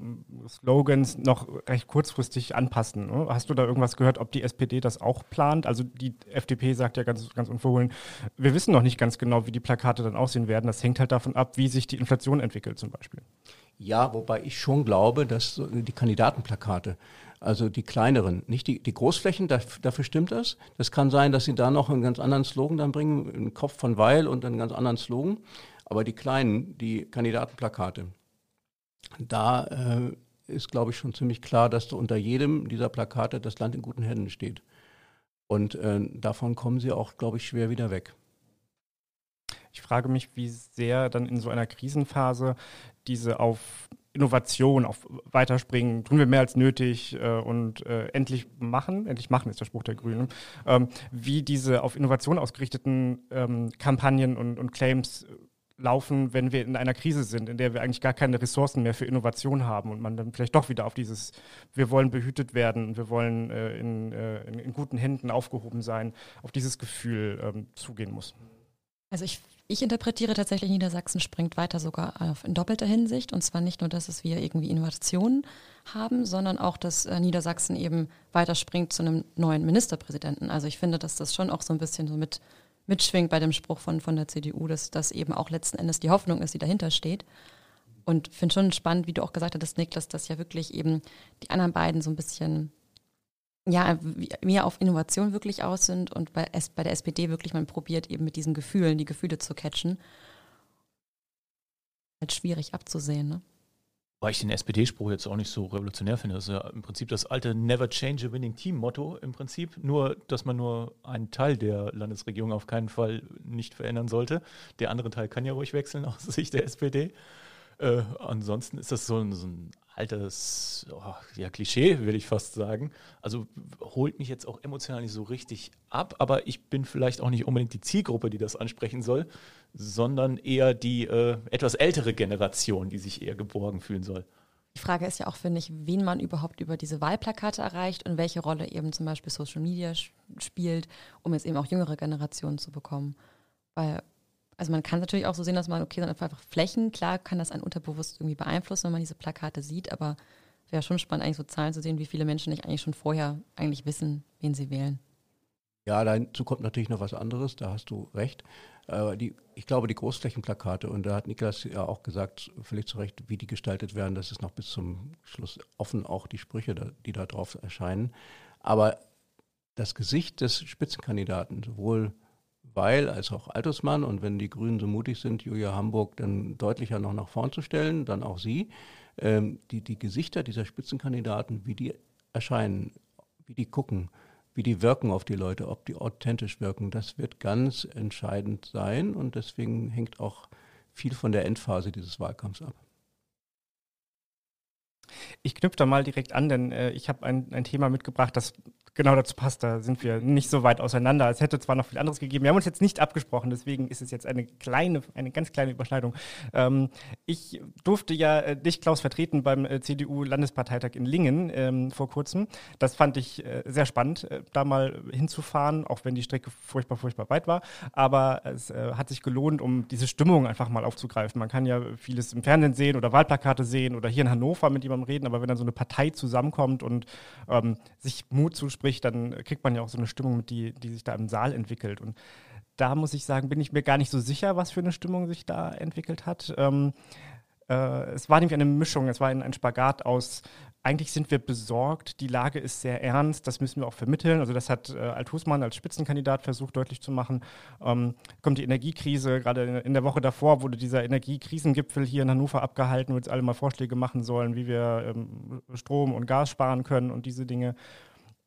Slogans noch recht kurzfristig anpassen. Ne? Hast du da irgendwas gehört, ob die SPD das auch plant? Also die FDP sagt ja ganz, ganz unverhohlen, wir wissen noch nicht ganz genau, wie die Plakate dann aussehen werden. Das hängt halt davon ab, wie sich die Inflation entwickelt zum Beispiel. Ja, wobei ich schon glaube, dass die Kandidatenplakate, also die kleineren, nicht die, die Großflächen, dafür stimmt das. Das kann sein, dass sie da noch einen ganz anderen Slogan dann bringen, einen Kopf von Weil und einen ganz anderen Slogan. Aber die kleinen, die Kandidatenplakate, da äh, ist, glaube ich, schon ziemlich klar, dass unter jedem dieser Plakate das Land in guten Händen steht. Und äh, davon kommen sie auch, glaube ich, schwer wieder weg. Ich frage mich, wie sehr dann in so einer Krisenphase diese auf Innovation, auf Weiterspringen, tun wir mehr als nötig äh, und äh, endlich machen, endlich machen ist der Spruch der Grünen, ähm, wie diese auf Innovation ausgerichteten ähm, Kampagnen und, und Claims laufen, wenn wir in einer Krise sind, in der wir eigentlich gar keine Ressourcen mehr für Innovation haben und man dann vielleicht doch wieder auf dieses, wir wollen behütet werden, wir wollen äh, in, äh, in, in, guten Händen aufgehoben sein, auf dieses Gefühl ähm, zugehen muss. Also ich ich interpretiere tatsächlich, Niedersachsen springt weiter sogar in doppelter Hinsicht. Und zwar nicht nur, dass es wir irgendwie Innovationen haben, sondern auch, dass äh, Niedersachsen eben weiter springt zu einem neuen Ministerpräsidenten. Also ich finde, dass das schon auch so ein bisschen so mit mitschwingt bei dem Spruch von, von der CDU, dass das eben auch letzten Endes die Hoffnung ist, die dahinter steht. Und finde schon spannend, wie du auch gesagt hattest, Niklas, dass ja wirklich eben die anderen beiden so ein bisschen ja, mehr auf Innovation wirklich aus sind und bei, bei der SPD wirklich man probiert, eben mit diesen Gefühlen, die Gefühle zu catchen. Halt schwierig abzusehen, ne? Weil ich den SPD-Spruch jetzt auch nicht so revolutionär finde. Das ist ja im Prinzip das alte Never Change a Winning Team-Motto im Prinzip. Nur, dass man nur einen Teil der Landesregierung auf keinen Fall nicht verändern sollte. Der andere Teil kann ja ruhig wechseln aus Sicht der SPD. Äh, ansonsten ist das so ein, so ein altes oh, ja, Klischee, will ich fast sagen. Also holt mich jetzt auch emotional nicht so richtig ab, aber ich bin vielleicht auch nicht unbedingt die Zielgruppe, die das ansprechen soll, sondern eher die äh, etwas ältere Generation, die sich eher geborgen fühlen soll. Die Frage ist ja auch, finde ich, wen man überhaupt über diese Wahlplakate erreicht und welche Rolle eben zum Beispiel Social Media spielt, um jetzt eben auch jüngere Generationen zu bekommen. Weil also man kann natürlich auch so sehen, dass man, okay, dann einfach Flächen, klar kann das ein unterbewusst irgendwie beeinflussen, wenn man diese Plakate sieht, aber wäre schon spannend, eigentlich so Zahlen zu sehen, wie viele Menschen nicht eigentlich schon vorher eigentlich wissen, wen sie wählen. Ja, dazu kommt natürlich noch was anderes, da hast du recht. Äh, die, ich glaube, die Großflächenplakate, und da hat Niklas ja auch gesagt, völlig zu Recht, wie die gestaltet werden, das ist noch bis zum Schluss offen, auch die Sprüche, die da drauf erscheinen. Aber das Gesicht des Spitzenkandidaten, sowohl weil als auch Altersmann und wenn die Grünen so mutig sind, Julia Hamburg dann deutlicher noch nach vorn zu stellen, dann auch sie, ähm, die, die Gesichter dieser Spitzenkandidaten, wie die erscheinen, wie die gucken, wie die wirken auf die Leute, ob die authentisch wirken, das wird ganz entscheidend sein und deswegen hängt auch viel von der Endphase dieses Wahlkampfs ab. Ich knüpfe da mal direkt an, denn äh, ich habe ein, ein Thema mitgebracht, das genau dazu passt. Da sind wir nicht so weit auseinander. Es hätte zwar noch viel anderes gegeben. Wir haben uns jetzt nicht abgesprochen, deswegen ist es jetzt eine kleine, eine ganz kleine Überschneidung. Ähm, ich durfte ja äh, dich, Klaus, vertreten beim äh, CDU-Landesparteitag in Lingen ähm, vor kurzem. Das fand ich äh, sehr spannend, äh, da mal hinzufahren, auch wenn die Strecke furchtbar, furchtbar weit war. Aber es äh, hat sich gelohnt, um diese Stimmung einfach mal aufzugreifen. Man kann ja vieles im Fernsehen sehen oder Wahlplakate sehen oder hier in Hannover mit jemandem reden, aber wenn dann so eine Partei zusammenkommt und ähm, sich Mut zuspricht, dann kriegt man ja auch so eine Stimmung mit, die, die sich da im Saal entwickelt. Und da muss ich sagen, bin ich mir gar nicht so sicher, was für eine Stimmung sich da entwickelt hat. Ähm, äh, es war nämlich eine Mischung, es war ein, ein Spagat aus eigentlich sind wir besorgt, die Lage ist sehr ernst, das müssen wir auch vermitteln. Also das hat äh, Althusmann als Spitzenkandidat versucht deutlich zu machen. Ähm, kommt die Energiekrise, gerade in der Woche davor wurde dieser Energiekrisengipfel hier in Hannover abgehalten, wo jetzt alle mal Vorschläge machen sollen, wie wir ähm, Strom und Gas sparen können und diese Dinge.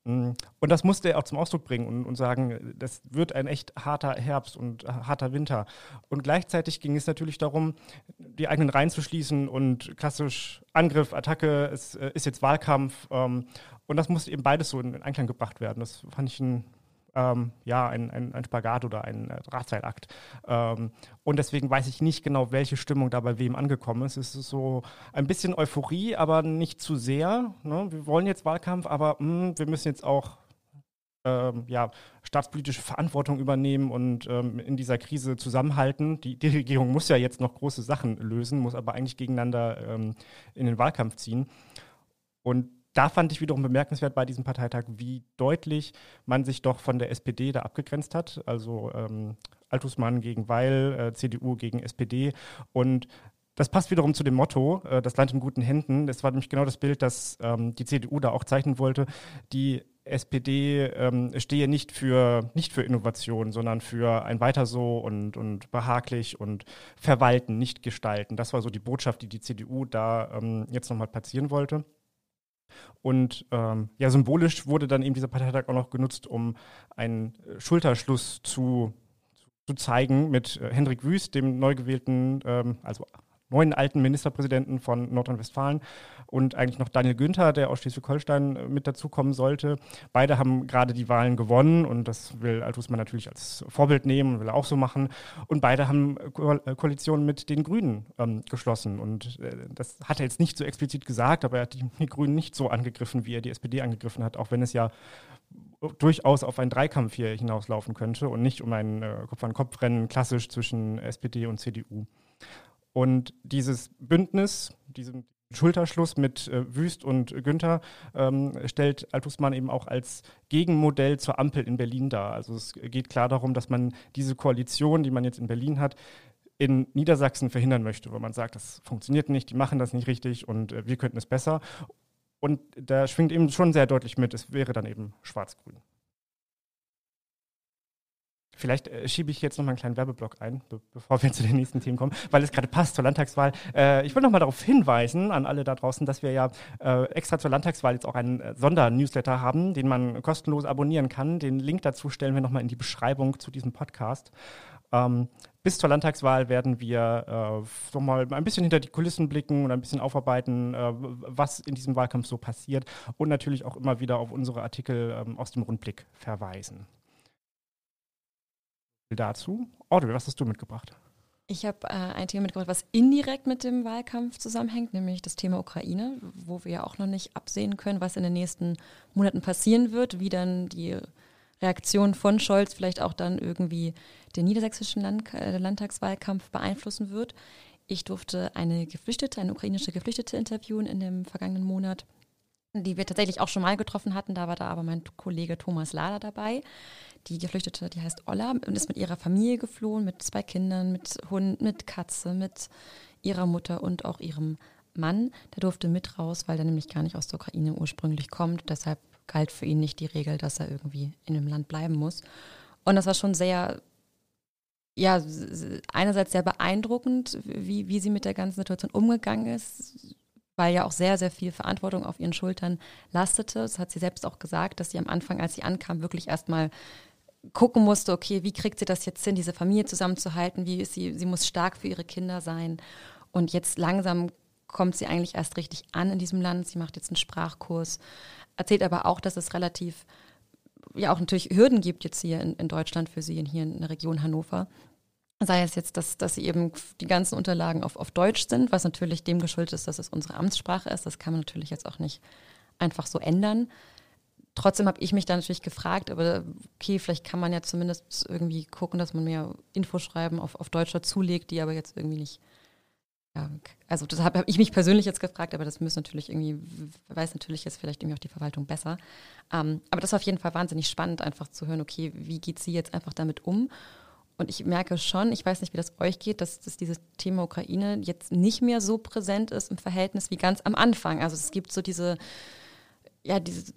Mm. Und das musste er auch zum Ausdruck bringen und, und, sagen, das wird ein echt harter Herbst und harter Winter. Und gleichzeitig ging es natürlich darum, die eigenen Reihen zu schließen und klassisch Angriff, Attacke, es äh, ist jetzt Wahlkampf. Ähm, und das musste eben beides so in Einklang gebracht werden. Das fand ich ein ähm, ja, ein, ein, ein, Spagat oder ein äh, Drahtseilakt. Ähm, und deswegen weiß ich nicht genau, welche Stimmung da bei wem angekommen ist. Es ist so ein bisschen Euphorie, aber nicht zu sehr. Ne? Wir wollen jetzt Wahlkampf, aber mh, hm, wir müssen jetzt auch ähm, ja, staatspolitische Verantwortung übernehmen und ähm, in dieser Krise zusammenhalten. Die, die, Regierung muss ja jetzt noch große Sachen lösen, muss aber eigentlich gegeneinander ähm, in den Wahlkampf ziehen. Und da fand ich wiederum bemerkenswert bei diesem Parteitag, wie deutlich man sich doch von der SPD da abgegrenzt hat. Also ähm, Altusmann gegen Weil, äh, CDU gegen SPD. Und das passt wiederum zu dem Motto, äh, das Land in guten Händen. Das war nämlich genau das Bild, das ähm, die CDU da auch zeichnen wollte. Die SPD ähm, stehe nicht für, nicht für Innovation, sondern für ein Weiter so und, und behaglich und verwalten, nicht gestalten. Das war so die Botschaft, die die CDU da ähm, jetzt nochmal platzieren wollte. Und ähm, ja, symbolisch wurde dann eben dieser Parteitag auch noch genutzt, um einen Schulterschluss zu, zu zeigen mit äh, Hendrik Wüst, dem neu gewählten, ähm, also neuen alten Ministerpräsidenten von Nordrhein-Westfalen und eigentlich noch Daniel Günther, der aus Schleswig-Holstein äh, mit dazukommen sollte. Beide haben gerade die Wahlen gewonnen und das will Altusmann natürlich als Vorbild nehmen und will auch so machen. Und beide haben Ko äh, Koalitionen mit den Grünen ähm, geschlossen. Und äh, das hat er jetzt nicht so explizit gesagt, aber er hat die, die Grünen nicht so angegriffen, wie er die SPD angegriffen hat, auch wenn es ja durchaus auf einen Dreikampf hier hinauslaufen könnte und nicht um ein äh, Kopf-an-Kopf-Rennen klassisch zwischen SPD und CDU. Und dieses Bündnis, diesen Schulterschluss mit äh, Wüst und Günther ähm, stellt Altusmann eben auch als Gegenmodell zur Ampel in Berlin dar. Also es geht klar darum, dass man diese Koalition, die man jetzt in Berlin hat, in Niedersachsen verhindern möchte, weil man sagt, das funktioniert nicht, die machen das nicht richtig und äh, wir könnten es besser. Und da schwingt eben schon sehr deutlich mit, es wäre dann eben schwarz-grün. Vielleicht äh, schiebe ich jetzt noch mal einen kleinen Werbeblock ein, be bevor wir zu den nächsten Themen kommen, weil es gerade passt zur Landtagswahl. Äh, ich will noch mal darauf hinweisen an alle da draußen, dass wir ja äh, extra zur Landtagswahl jetzt auch einen äh, Sondernewsletter haben, den man kostenlos abonnieren kann. Den Link dazu stellen wir noch mal in die Beschreibung zu diesem Podcast. Ähm, bis zur Landtagswahl werden wir äh, mal ein bisschen hinter die Kulissen blicken und ein bisschen aufarbeiten, äh, was in diesem Wahlkampf so passiert und natürlich auch immer wieder auf unsere Artikel ähm, aus dem Rundblick verweisen dazu. Audrey, was hast du mitgebracht? Ich habe äh, ein Thema mitgebracht, was indirekt mit dem Wahlkampf zusammenhängt, nämlich das Thema Ukraine, wo wir ja auch noch nicht absehen können, was in den nächsten Monaten passieren wird, wie dann die Reaktion von Scholz vielleicht auch dann irgendwie den niedersächsischen Land äh, Landtagswahlkampf beeinflussen wird. Ich durfte eine Geflüchtete, eine ukrainische Geflüchtete interviewen in dem vergangenen Monat, die wir tatsächlich auch schon mal getroffen hatten. Da war da aber mein Kollege Thomas Lader dabei. Die Geflüchtete, die heißt Olla und ist mit ihrer Familie geflohen, mit zwei Kindern, mit Hund, mit Katze, mit ihrer Mutter und auch ihrem Mann. Der durfte mit raus, weil der nämlich gar nicht aus der Ukraine ursprünglich kommt. Deshalb galt für ihn nicht die Regel, dass er irgendwie in dem Land bleiben muss. Und das war schon sehr, ja, einerseits sehr beeindruckend, wie, wie sie mit der ganzen Situation umgegangen ist, weil ja auch sehr, sehr viel Verantwortung auf ihren Schultern lastete. Das hat sie selbst auch gesagt, dass sie am Anfang, als sie ankam, wirklich erstmal gucken musste, okay, wie kriegt sie das jetzt hin, diese Familie zusammenzuhalten, wie ist sie, sie muss stark für ihre Kinder sein. Und jetzt langsam kommt sie eigentlich erst richtig an in diesem Land. Sie macht jetzt einen Sprachkurs, erzählt aber auch, dass es relativ ja auch natürlich Hürden gibt jetzt hier in, in Deutschland für Sie, hier in der Region Hannover. Sei es jetzt, dass, dass eben die ganzen Unterlagen auf, auf Deutsch sind, was natürlich dem geschuldet ist, dass es unsere Amtssprache ist. Das kann man natürlich jetzt auch nicht einfach so ändern. Trotzdem habe ich mich da natürlich gefragt, aber okay, vielleicht kann man ja zumindest irgendwie gucken, dass man mehr Infoschreiben auf, auf Deutsch dazulegt, die aber jetzt irgendwie nicht. Ja, also das habe hab ich mich persönlich jetzt gefragt, aber das muss natürlich irgendwie, weiß natürlich jetzt vielleicht irgendwie auch die Verwaltung besser. Ähm, aber das ist auf jeden Fall wahnsinnig spannend, einfach zu hören, okay, wie geht sie jetzt einfach damit um? Und ich merke schon, ich weiß nicht, wie das euch geht, dass, dass dieses Thema Ukraine jetzt nicht mehr so präsent ist im Verhältnis wie ganz am Anfang. Also es gibt so diese, ja, diese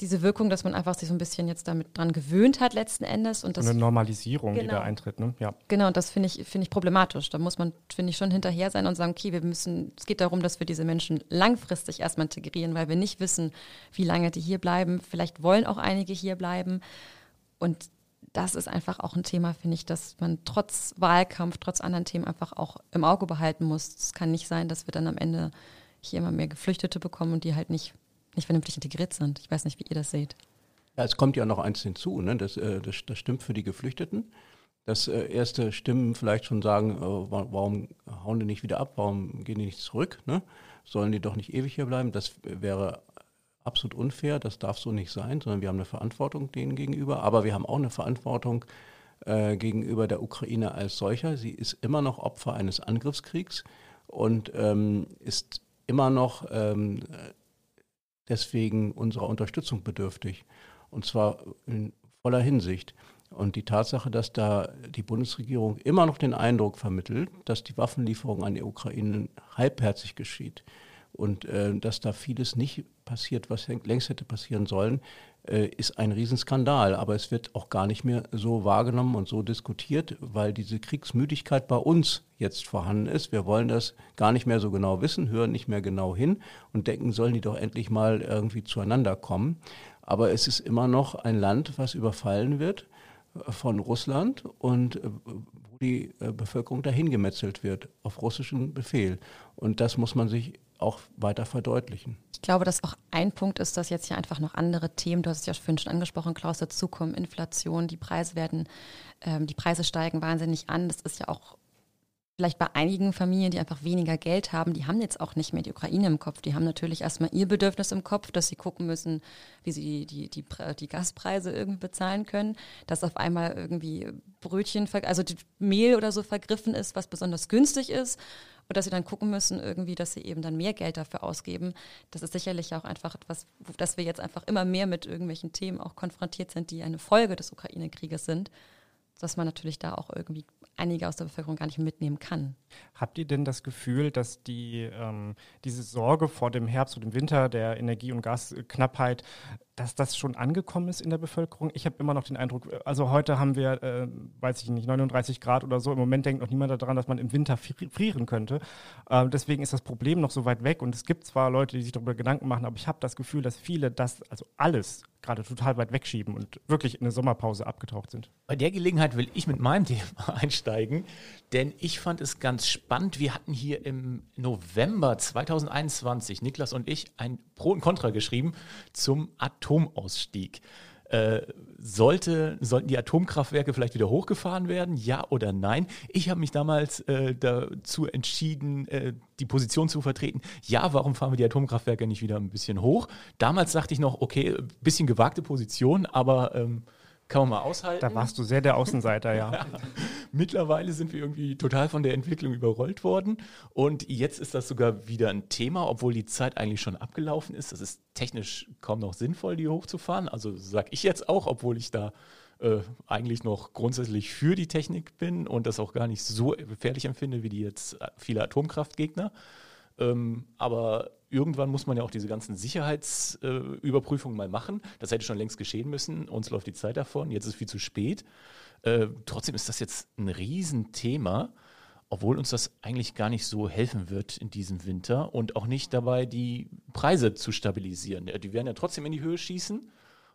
diese Wirkung, dass man einfach sich so ein bisschen jetzt damit dran gewöhnt hat letzten Endes. Und das, eine Normalisierung, genau. die da eintritt. Ne? Ja. Genau, und das finde ich, find ich problematisch. Da muss man, finde ich, schon hinterher sein und sagen, okay, wir müssen, es geht darum, dass wir diese Menschen langfristig erstmal integrieren, weil wir nicht wissen, wie lange die hier bleiben. Vielleicht wollen auch einige hier bleiben. Und das ist einfach auch ein Thema, finde ich, dass man trotz Wahlkampf, trotz anderen Themen einfach auch im Auge behalten muss. Es kann nicht sein, dass wir dann am Ende hier immer mehr Geflüchtete bekommen und die halt nicht nicht vernünftig integriert sind. Ich weiß nicht, wie ihr das seht. Ja, es kommt ja noch eins hinzu, ne? das, äh, das, das stimmt für die Geflüchteten. Dass äh, erste Stimmen vielleicht schon sagen, äh, warum hauen die nicht wieder ab, warum gehen die nicht zurück, ne? sollen die doch nicht ewig hier bleiben. Das wäre absolut unfair, das darf so nicht sein, sondern wir haben eine Verantwortung denen gegenüber, aber wir haben auch eine Verantwortung äh, gegenüber der Ukraine als solcher. Sie ist immer noch Opfer eines Angriffskriegs und ähm, ist immer noch ähm, deswegen unserer Unterstützung bedürftig. Und zwar in voller Hinsicht. Und die Tatsache, dass da die Bundesregierung immer noch den Eindruck vermittelt, dass die Waffenlieferung an die Ukraine halbherzig geschieht und äh, dass da vieles nicht passiert, was längst hätte passieren sollen, äh, ist ein Riesenskandal. Aber es wird auch gar nicht mehr so wahrgenommen und so diskutiert, weil diese Kriegsmüdigkeit bei uns jetzt vorhanden ist. Wir wollen das gar nicht mehr so genau wissen, hören nicht mehr genau hin und denken, sollen die doch endlich mal irgendwie zueinander kommen. Aber es ist immer noch ein Land, was überfallen wird äh, von Russland und äh, wo die Bevölkerung dahin gemetzelt wird auf russischen Befehl. Und das muss man sich auch weiter verdeutlichen. Ich glaube, dass auch ein Punkt ist, dass jetzt hier einfach noch andere Themen, du hast es ja vorhin schon angesprochen, Klaus, dazukommen, Inflation, die Preise werden, ähm, die Preise steigen wahnsinnig an. Das ist ja auch vielleicht bei einigen Familien, die einfach weniger Geld haben, die haben jetzt auch nicht mehr die Ukraine im Kopf. Die haben natürlich erstmal ihr Bedürfnis im Kopf, dass sie gucken müssen, wie sie die, die, die, die Gaspreise irgendwie bezahlen können, dass auf einmal irgendwie Brötchen, also Mehl oder so vergriffen ist, was besonders günstig ist und dass sie dann gucken müssen, irgendwie, dass sie eben dann mehr Geld dafür ausgeben. Das ist sicherlich auch einfach etwas, dass wir jetzt einfach immer mehr mit irgendwelchen Themen auch konfrontiert sind, die eine Folge des Ukraine-Krieges sind, dass man natürlich da auch irgendwie einige aus der Bevölkerung gar nicht mitnehmen kann. Habt ihr denn das Gefühl, dass die, ähm, diese Sorge vor dem Herbst und dem Winter, der Energie- und Gasknappheit, dass das schon angekommen ist in der Bevölkerung. Ich habe immer noch den Eindruck, also heute haben wir, äh, weiß ich nicht, 39 Grad oder so. Im Moment denkt noch niemand daran, dass man im Winter frieren könnte. Äh, deswegen ist das Problem noch so weit weg. Und es gibt zwar Leute, die sich darüber Gedanken machen, aber ich habe das Gefühl, dass viele das, also alles, gerade total weit wegschieben und wirklich in eine Sommerpause abgetaucht sind. Bei der Gelegenheit will ich mit meinem Thema einsteigen, denn ich fand es ganz spannend. Wir hatten hier im November 2021, Niklas und ich, ein Pro und Contra geschrieben zum Atomausstieg. Äh, sollte, sollten die Atomkraftwerke vielleicht wieder hochgefahren werden? Ja oder nein? Ich habe mich damals äh, dazu entschieden, äh, die Position zu vertreten. Ja, warum fahren wir die Atomkraftwerke nicht wieder ein bisschen hoch? Damals sagte ich noch, okay, bisschen gewagte Position, aber ähm, kann man mal aushalten. Da warst du sehr der Außenseiter, ja. ja. Mittlerweile sind wir irgendwie total von der Entwicklung überrollt worden. Und jetzt ist das sogar wieder ein Thema, obwohl die Zeit eigentlich schon abgelaufen ist. Das ist technisch kaum noch sinnvoll, die hochzufahren. Also sage ich jetzt auch, obwohl ich da äh, eigentlich noch grundsätzlich für die Technik bin und das auch gar nicht so gefährlich empfinde wie die jetzt viele Atomkraftgegner. Ähm, aber irgendwann muss man ja auch diese ganzen Sicherheitsüberprüfungen äh, mal machen. Das hätte schon längst geschehen müssen. Uns läuft die Zeit davon. Jetzt ist es viel zu spät. Äh, trotzdem ist das jetzt ein Riesenthema, obwohl uns das eigentlich gar nicht so helfen wird in diesem Winter und auch nicht dabei, die Preise zu stabilisieren. Die werden ja trotzdem in die Höhe schießen.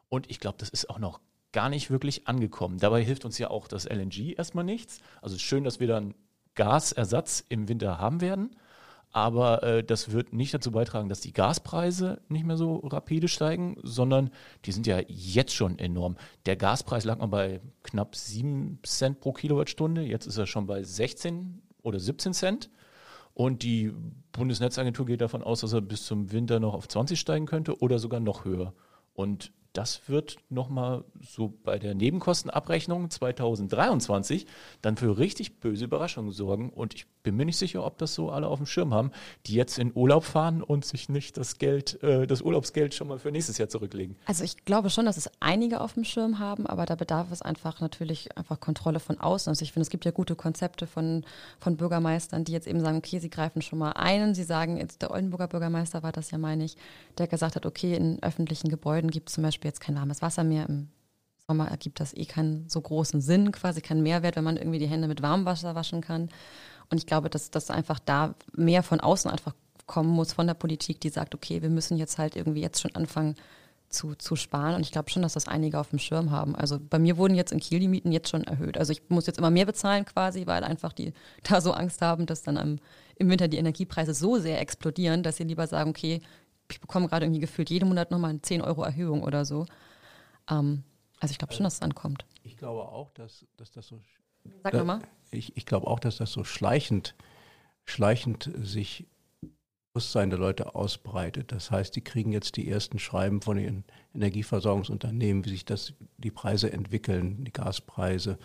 Und ich glaube, das ist auch noch gar nicht wirklich angekommen. Dabei hilft uns ja auch das LNG erstmal nichts. Also es ist schön, dass wir dann Gasersatz im Winter haben werden. Aber äh, das wird nicht dazu beitragen, dass die Gaspreise nicht mehr so rapide steigen, sondern die sind ja jetzt schon enorm. Der Gaspreis lag mal bei knapp 7 Cent pro Kilowattstunde, jetzt ist er schon bei 16 oder 17 Cent. Und die Bundesnetzagentur geht davon aus, dass er bis zum Winter noch auf 20 steigen könnte oder sogar noch höher. Und das wird nochmal so bei der Nebenkostenabrechnung 2023 dann für richtig böse Überraschungen sorgen. Und ich bin mir nicht sicher, ob das so alle auf dem Schirm haben, die jetzt in Urlaub fahren und sich nicht das Geld, äh, das Urlaubsgeld schon mal für nächstes Jahr zurücklegen. Also ich glaube schon, dass es einige auf dem Schirm haben, aber da bedarf es einfach natürlich einfach Kontrolle von außen. Also ich finde, es gibt ja gute Konzepte von, von Bürgermeistern, die jetzt eben sagen, okay, sie greifen schon mal ein. Sie sagen, jetzt der Oldenburger Bürgermeister war das ja, meine ich, der gesagt hat, okay, in öffentlichen Gebäuden gibt es zum Beispiel jetzt kein warmes Wasser mehr. Im Sommer ergibt das eh keinen so großen Sinn, quasi keinen Mehrwert, wenn man irgendwie die Hände mit warmem Wasser waschen kann. Und ich glaube, dass das einfach da mehr von außen einfach kommen muss von der Politik, die sagt, okay, wir müssen jetzt halt irgendwie jetzt schon anfangen zu, zu sparen. Und ich glaube schon, dass das einige auf dem Schirm haben. Also bei mir wurden jetzt in Kiel die Mieten jetzt schon erhöht. Also ich muss jetzt immer mehr bezahlen quasi, weil einfach die da so Angst haben, dass dann am, im Winter die Energiepreise so sehr explodieren, dass sie lieber sagen, okay, ich bekomme gerade irgendwie gefühlt jeden Monat nochmal eine 10 Euro Erhöhung oder so. Ähm, also ich glaube schon, dass es ankommt. Ich glaube auch, dass, dass das so. Sag da, mal. Ich, ich glaube auch, dass das so schleichend, schleichend sich Bewusstsein der Leute ausbreitet. Das heißt, die kriegen jetzt die ersten Schreiben von den Energieversorgungsunternehmen, wie sich das, die Preise entwickeln, die Gaspreise.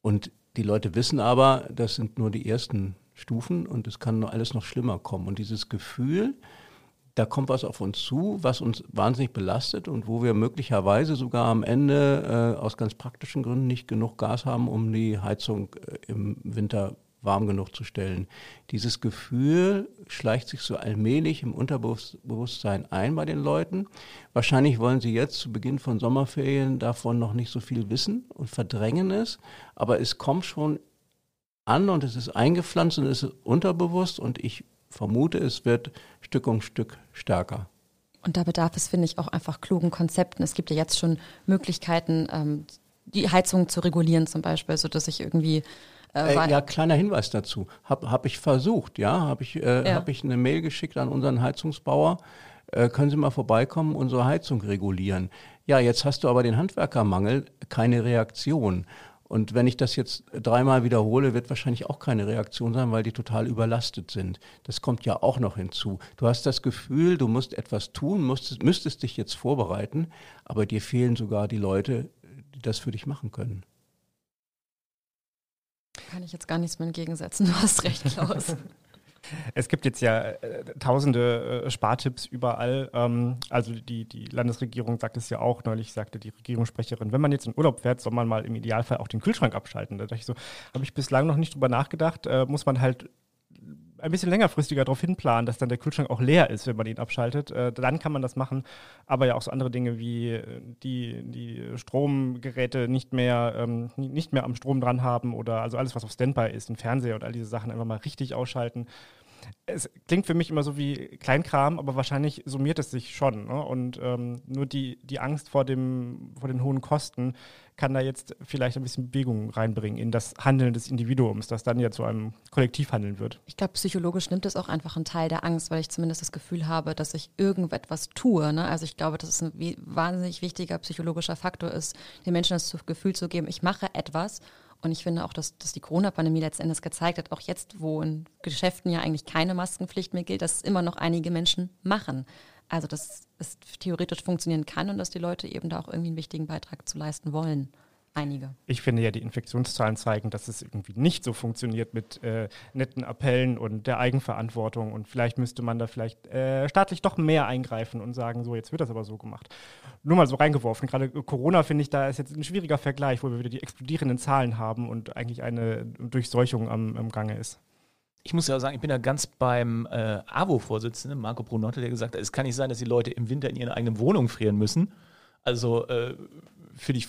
Und die Leute wissen aber, das sind nur die ersten Stufen und es kann alles noch schlimmer kommen. Und dieses Gefühl, da kommt was auf uns zu, was uns wahnsinnig belastet und wo wir möglicherweise sogar am Ende äh, aus ganz praktischen Gründen nicht genug Gas haben, um die Heizung äh, im Winter warm genug zu stellen. Dieses Gefühl schleicht sich so allmählich im Unterbewusstsein ein bei den Leuten. Wahrscheinlich wollen sie jetzt zu Beginn von Sommerferien davon noch nicht so viel wissen und verdrängen es, aber es kommt schon an und es ist eingepflanzt und es ist unterbewusst und ich vermute, es wird Stück um Stück stärker. Und da bedarf es, finde ich, auch einfach klugen Konzepten. Es gibt ja jetzt schon Möglichkeiten, ähm, die Heizung zu regulieren zum Beispiel, sodass ich irgendwie äh, äh, ja, kleiner Hinweis dazu. Habe hab ich versucht, ja, habe ich, äh, ja. hab ich eine Mail geschickt an unseren Heizungsbauer. Äh, können Sie mal vorbeikommen, unsere Heizung regulieren? Ja, jetzt hast du aber den Handwerkermangel, keine Reaktion. Und wenn ich das jetzt dreimal wiederhole, wird wahrscheinlich auch keine Reaktion sein, weil die total überlastet sind. Das kommt ja auch noch hinzu. Du hast das Gefühl, du musst etwas tun, musstest, müsstest dich jetzt vorbereiten, aber dir fehlen sogar die Leute, die das für dich machen können. Kann ich jetzt gar nichts mehr entgegensetzen. Du hast recht, Klaus. Es gibt jetzt ja äh, tausende äh, Spartipps überall. Ähm, also die, die Landesregierung sagt es ja auch, neulich sagte die Regierungssprecherin, wenn man jetzt in Urlaub fährt, soll man mal im Idealfall auch den Kühlschrank abschalten. Da dachte ich so, habe ich bislang noch nicht drüber nachgedacht, äh, muss man halt ein bisschen längerfristiger darauf hinplanen, dass dann der Kühlschrank auch leer ist, wenn man ihn abschaltet. Äh, dann kann man das machen. Aber ja auch so andere Dinge wie äh, die, die Stromgeräte nicht mehr, ähm, nicht mehr am Strom dran haben oder also alles, was auf Standby ist, den Fernseher und all diese Sachen einfach mal richtig ausschalten es klingt für mich immer so wie Kleinkram, aber wahrscheinlich summiert es sich schon. Ne? Und ähm, nur die, die Angst vor, dem, vor den hohen Kosten kann da jetzt vielleicht ein bisschen Bewegung reinbringen in das Handeln des Individuums, das dann ja zu einem Kollektivhandeln wird. Ich glaube, psychologisch nimmt es auch einfach einen Teil der Angst, weil ich zumindest das Gefühl habe, dass ich irgendetwas tue. Ne? Also ich glaube, dass es ein wahnsinnig wichtiger psychologischer Faktor ist, den Menschen das Gefühl zu geben, ich mache etwas und ich finde auch, dass, dass die Corona-Pandemie letztendlich gezeigt hat, auch jetzt, wo in Geschäften ja eigentlich keine Maskenpflicht mehr gilt, dass es immer noch einige Menschen machen. Also dass es theoretisch funktionieren kann und dass die Leute eben da auch irgendwie einen wichtigen Beitrag zu leisten wollen. Einige. Ich finde ja, die Infektionszahlen zeigen, dass es irgendwie nicht so funktioniert mit äh, netten Appellen und der Eigenverantwortung. Und vielleicht müsste man da vielleicht äh, staatlich doch mehr eingreifen und sagen, so, jetzt wird das aber so gemacht. Nur mal so reingeworfen. Gerade Corona finde ich, da ist jetzt ein schwieriger Vergleich, wo wir wieder die explodierenden Zahlen haben und eigentlich eine Durchseuchung am, am Gange ist. Ich muss ja sagen, ich bin da ganz beim äh, AWO-Vorsitzenden, Marco Brunotte, der gesagt hat, es kann nicht sein, dass die Leute im Winter in ihren eigenen Wohnungen frieren müssen. Also äh, finde ich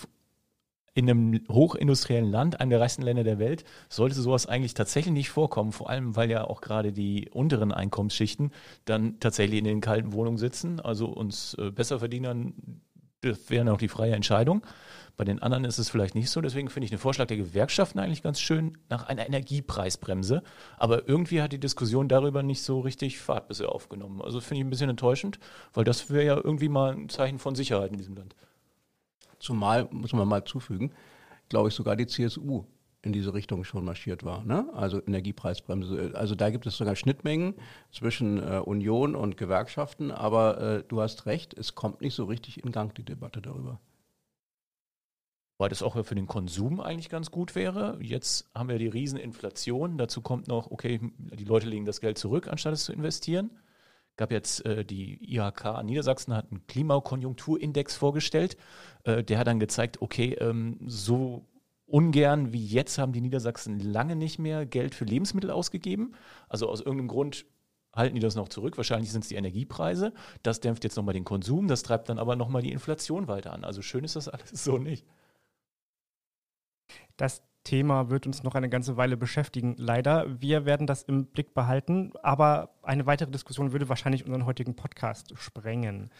in einem hochindustriellen Land, einem der reichsten Länder der Welt, sollte sowas eigentlich tatsächlich nicht vorkommen. Vor allem, weil ja auch gerade die unteren Einkommensschichten dann tatsächlich in den kalten Wohnungen sitzen. Also uns äh, Besserverdienern das wäre noch die freie Entscheidung. Bei den anderen ist es vielleicht nicht so. Deswegen finde ich den Vorschlag der Gewerkschaften eigentlich ganz schön nach einer Energiepreisbremse. Aber irgendwie hat die Diskussion darüber nicht so richtig Fahrt bisher aufgenommen. Also finde ich ein bisschen enttäuschend, weil das wäre ja irgendwie mal ein Zeichen von Sicherheit in diesem Land. Zumal, muss man mal zufügen, glaube ich, sogar die CSU in diese Richtung schon marschiert war. Ne? Also Energiepreisbremse. Also da gibt es sogar Schnittmengen zwischen äh, Union und Gewerkschaften, aber äh, du hast recht, es kommt nicht so richtig in Gang, die Debatte darüber. Weil das auch für den Konsum eigentlich ganz gut wäre. Jetzt haben wir die Rieseninflation. Dazu kommt noch, okay, die Leute legen das Geld zurück, anstatt es zu investieren. Gab jetzt äh, die IHK Niedersachsen hat einen Klimakonjunkturindex vorgestellt. Äh, der hat dann gezeigt, okay, ähm, so ungern wie jetzt haben die Niedersachsen lange nicht mehr Geld für Lebensmittel ausgegeben. Also aus irgendeinem Grund halten die das noch zurück. Wahrscheinlich sind es die Energiepreise. Das dämpft jetzt nochmal den Konsum, das treibt dann aber nochmal die Inflation weiter an. Also schön ist das alles so nicht. Das Thema wird uns noch eine ganze Weile beschäftigen, leider. Wir werden das im Blick behalten, aber eine weitere Diskussion würde wahrscheinlich unseren heutigen Podcast sprengen.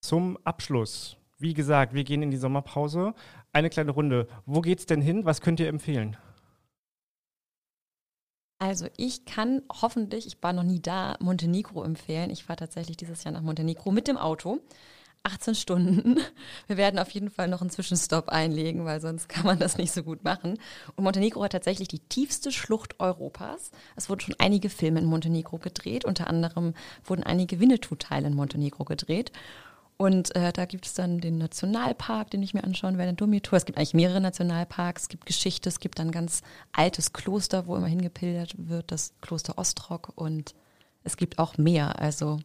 Zum Abschluss, wie gesagt, wir gehen in die Sommerpause. Eine kleine Runde. Wo geht's denn hin? Was könnt ihr empfehlen? Also ich kann hoffentlich, ich war noch nie da, Montenegro empfehlen. Ich fahre tatsächlich dieses Jahr nach Montenegro mit dem Auto. 18 Stunden. Wir werden auf jeden Fall noch einen Zwischenstopp einlegen, weil sonst kann man das nicht so gut machen. Und Montenegro hat tatsächlich die tiefste Schlucht Europas. Es wurden schon einige Filme in Montenegro gedreht. Unter anderem wurden einige Winnetou-Teile in Montenegro gedreht. Und äh, da gibt es dann den Nationalpark, den ich mir anschauen werde, Domitor. Es gibt eigentlich mehrere Nationalparks, es gibt Geschichte, es gibt ein ganz altes Kloster, wo immer hingepilgert wird, das Kloster Ostrock. Und es gibt auch mehr. Also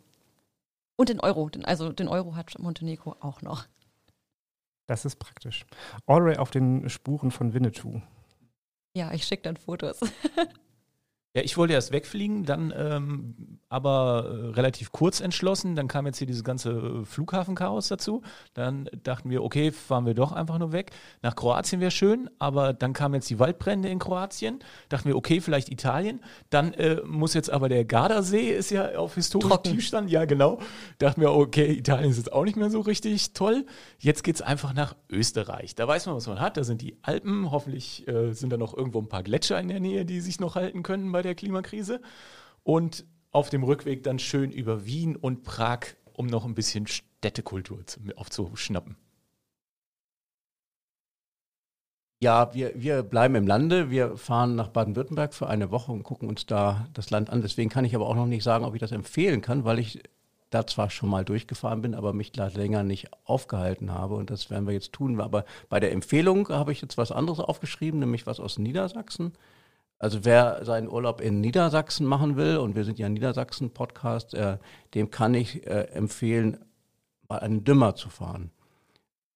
und den Euro, also den Euro hat Montenegro auch noch. Das ist praktisch. Audrey auf den Spuren von Winnetou. Ja, ich schicke dann Fotos. Ja, ich wollte erst wegfliegen, dann ähm, aber äh, relativ kurz entschlossen. Dann kam jetzt hier dieses ganze äh, Flughafenchaos dazu. Dann dachten wir, okay, fahren wir doch einfach nur weg. Nach Kroatien wäre schön, aber dann kamen jetzt die Waldbrände in Kroatien. Dachten wir, okay, vielleicht Italien. Dann äh, muss jetzt aber der Gardasee ist ja auf historischem Tiefstand. Ja, genau. Dachten wir, okay, Italien ist jetzt auch nicht mehr so richtig toll. Jetzt geht es einfach nach Österreich. Da weiß man, was man hat. Da sind die Alpen. Hoffentlich äh, sind da noch irgendwo ein paar Gletscher in der Nähe, die sich noch halten können bei der Klimakrise. Und auf dem Rückweg dann schön über Wien und Prag, um noch ein bisschen Städtekultur aufzuschnappen. Ja, wir, wir bleiben im Lande. Wir fahren nach Baden-Württemberg für eine Woche und gucken uns da das Land an. Deswegen kann ich aber auch noch nicht sagen, ob ich das empfehlen kann, weil ich da zwar schon mal durchgefahren bin, aber mich da länger nicht aufgehalten habe. Und das werden wir jetzt tun. Aber bei der Empfehlung habe ich jetzt was anderes aufgeschrieben, nämlich was aus Niedersachsen. Also wer seinen Urlaub in Niedersachsen machen will, und wir sind ja Niedersachsen-Podcast, äh, dem kann ich äh, empfehlen, mal einen Dümmer zu fahren.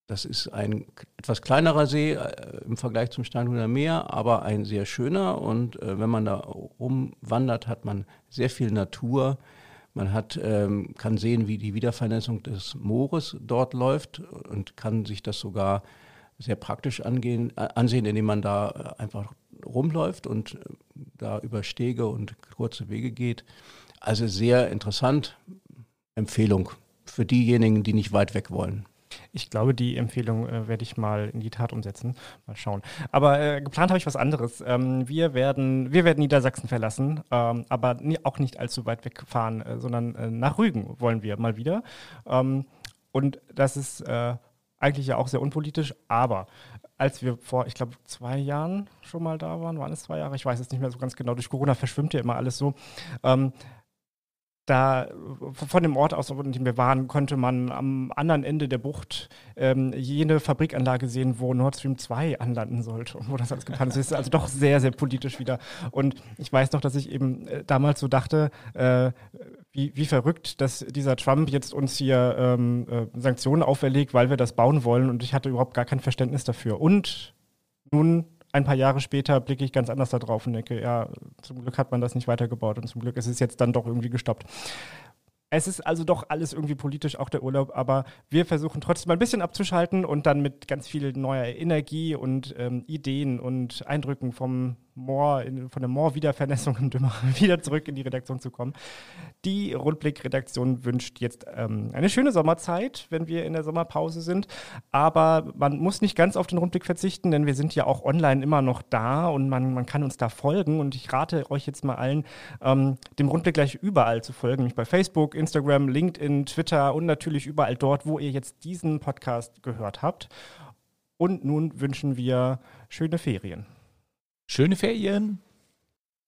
Das ist ein etwas kleinerer See äh, im Vergleich zum Steinhuder Meer, aber ein sehr schöner. Und äh, wenn man da rumwandert, hat man sehr viel Natur. Man hat, ähm, kann sehen, wie die Wiedervernässung des Moores dort läuft und kann sich das sogar sehr praktisch angehen, äh, ansehen, indem man da äh, einfach rumläuft und äh, da über Stege und kurze Wege geht. Also sehr interessant. Empfehlung für diejenigen, die nicht weit weg wollen. Ich glaube, die Empfehlung äh, werde ich mal in die Tat umsetzen. Mal schauen. Aber äh, geplant habe ich was anderes. Ähm, wir, werden, wir werden Niedersachsen verlassen, ähm, aber nie, auch nicht allzu weit wegfahren, äh, sondern äh, nach Rügen wollen wir mal wieder. Ähm, und das ist äh, eigentlich ja auch sehr unpolitisch, aber als wir vor, ich glaube, zwei Jahren schon mal da waren, waren es zwei Jahre, ich weiß es nicht mehr so ganz genau, durch Corona verschwimmt ja immer alles so. Ähm, da von dem Ort aus, in dem wir waren, konnte man am anderen Ende der Bucht ähm, jene Fabrikanlage sehen, wo Nord Stream 2 anlanden sollte und wo das alles geplant ist. Es ist also doch sehr, sehr politisch wieder. Und ich weiß noch, dass ich eben äh, damals so dachte, äh, wie, wie verrückt, dass dieser Trump jetzt uns hier ähm, äh, Sanktionen auferlegt, weil wir das bauen wollen. Und ich hatte überhaupt gar kein Verständnis dafür. Und nun ein paar Jahre später blicke ich ganz anders da drauf und denke, ja, zum Glück hat man das nicht weitergebaut und zum Glück ist es jetzt dann doch irgendwie gestoppt. Es ist also doch alles irgendwie politisch, auch der Urlaub, aber wir versuchen trotzdem ein bisschen abzuschalten und dann mit ganz viel neuer Energie und ähm, Ideen und Eindrücken vom Moor, in, von der Moor-Wiedervernässung im Dümmer wieder zurück in die Redaktion zu kommen. Die Rundblick-Redaktion wünscht jetzt ähm, eine schöne Sommerzeit, wenn wir in der Sommerpause sind. Aber man muss nicht ganz auf den Rundblick verzichten, denn wir sind ja auch online immer noch da und man, man kann uns da folgen. Und ich rate euch jetzt mal allen, ähm, dem Rundblick gleich überall zu folgen, nämlich bei Facebook, Instagram, LinkedIn, Twitter und natürlich überall dort, wo ihr jetzt diesen Podcast gehört habt. Und nun wünschen wir schöne Ferien. Schöne Ferien.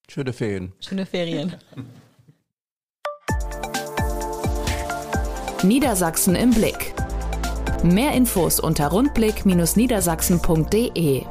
Schöne Ferien. Schöne Ferien. Niedersachsen im Blick. Mehr Infos unter rundblick-niedersachsen.de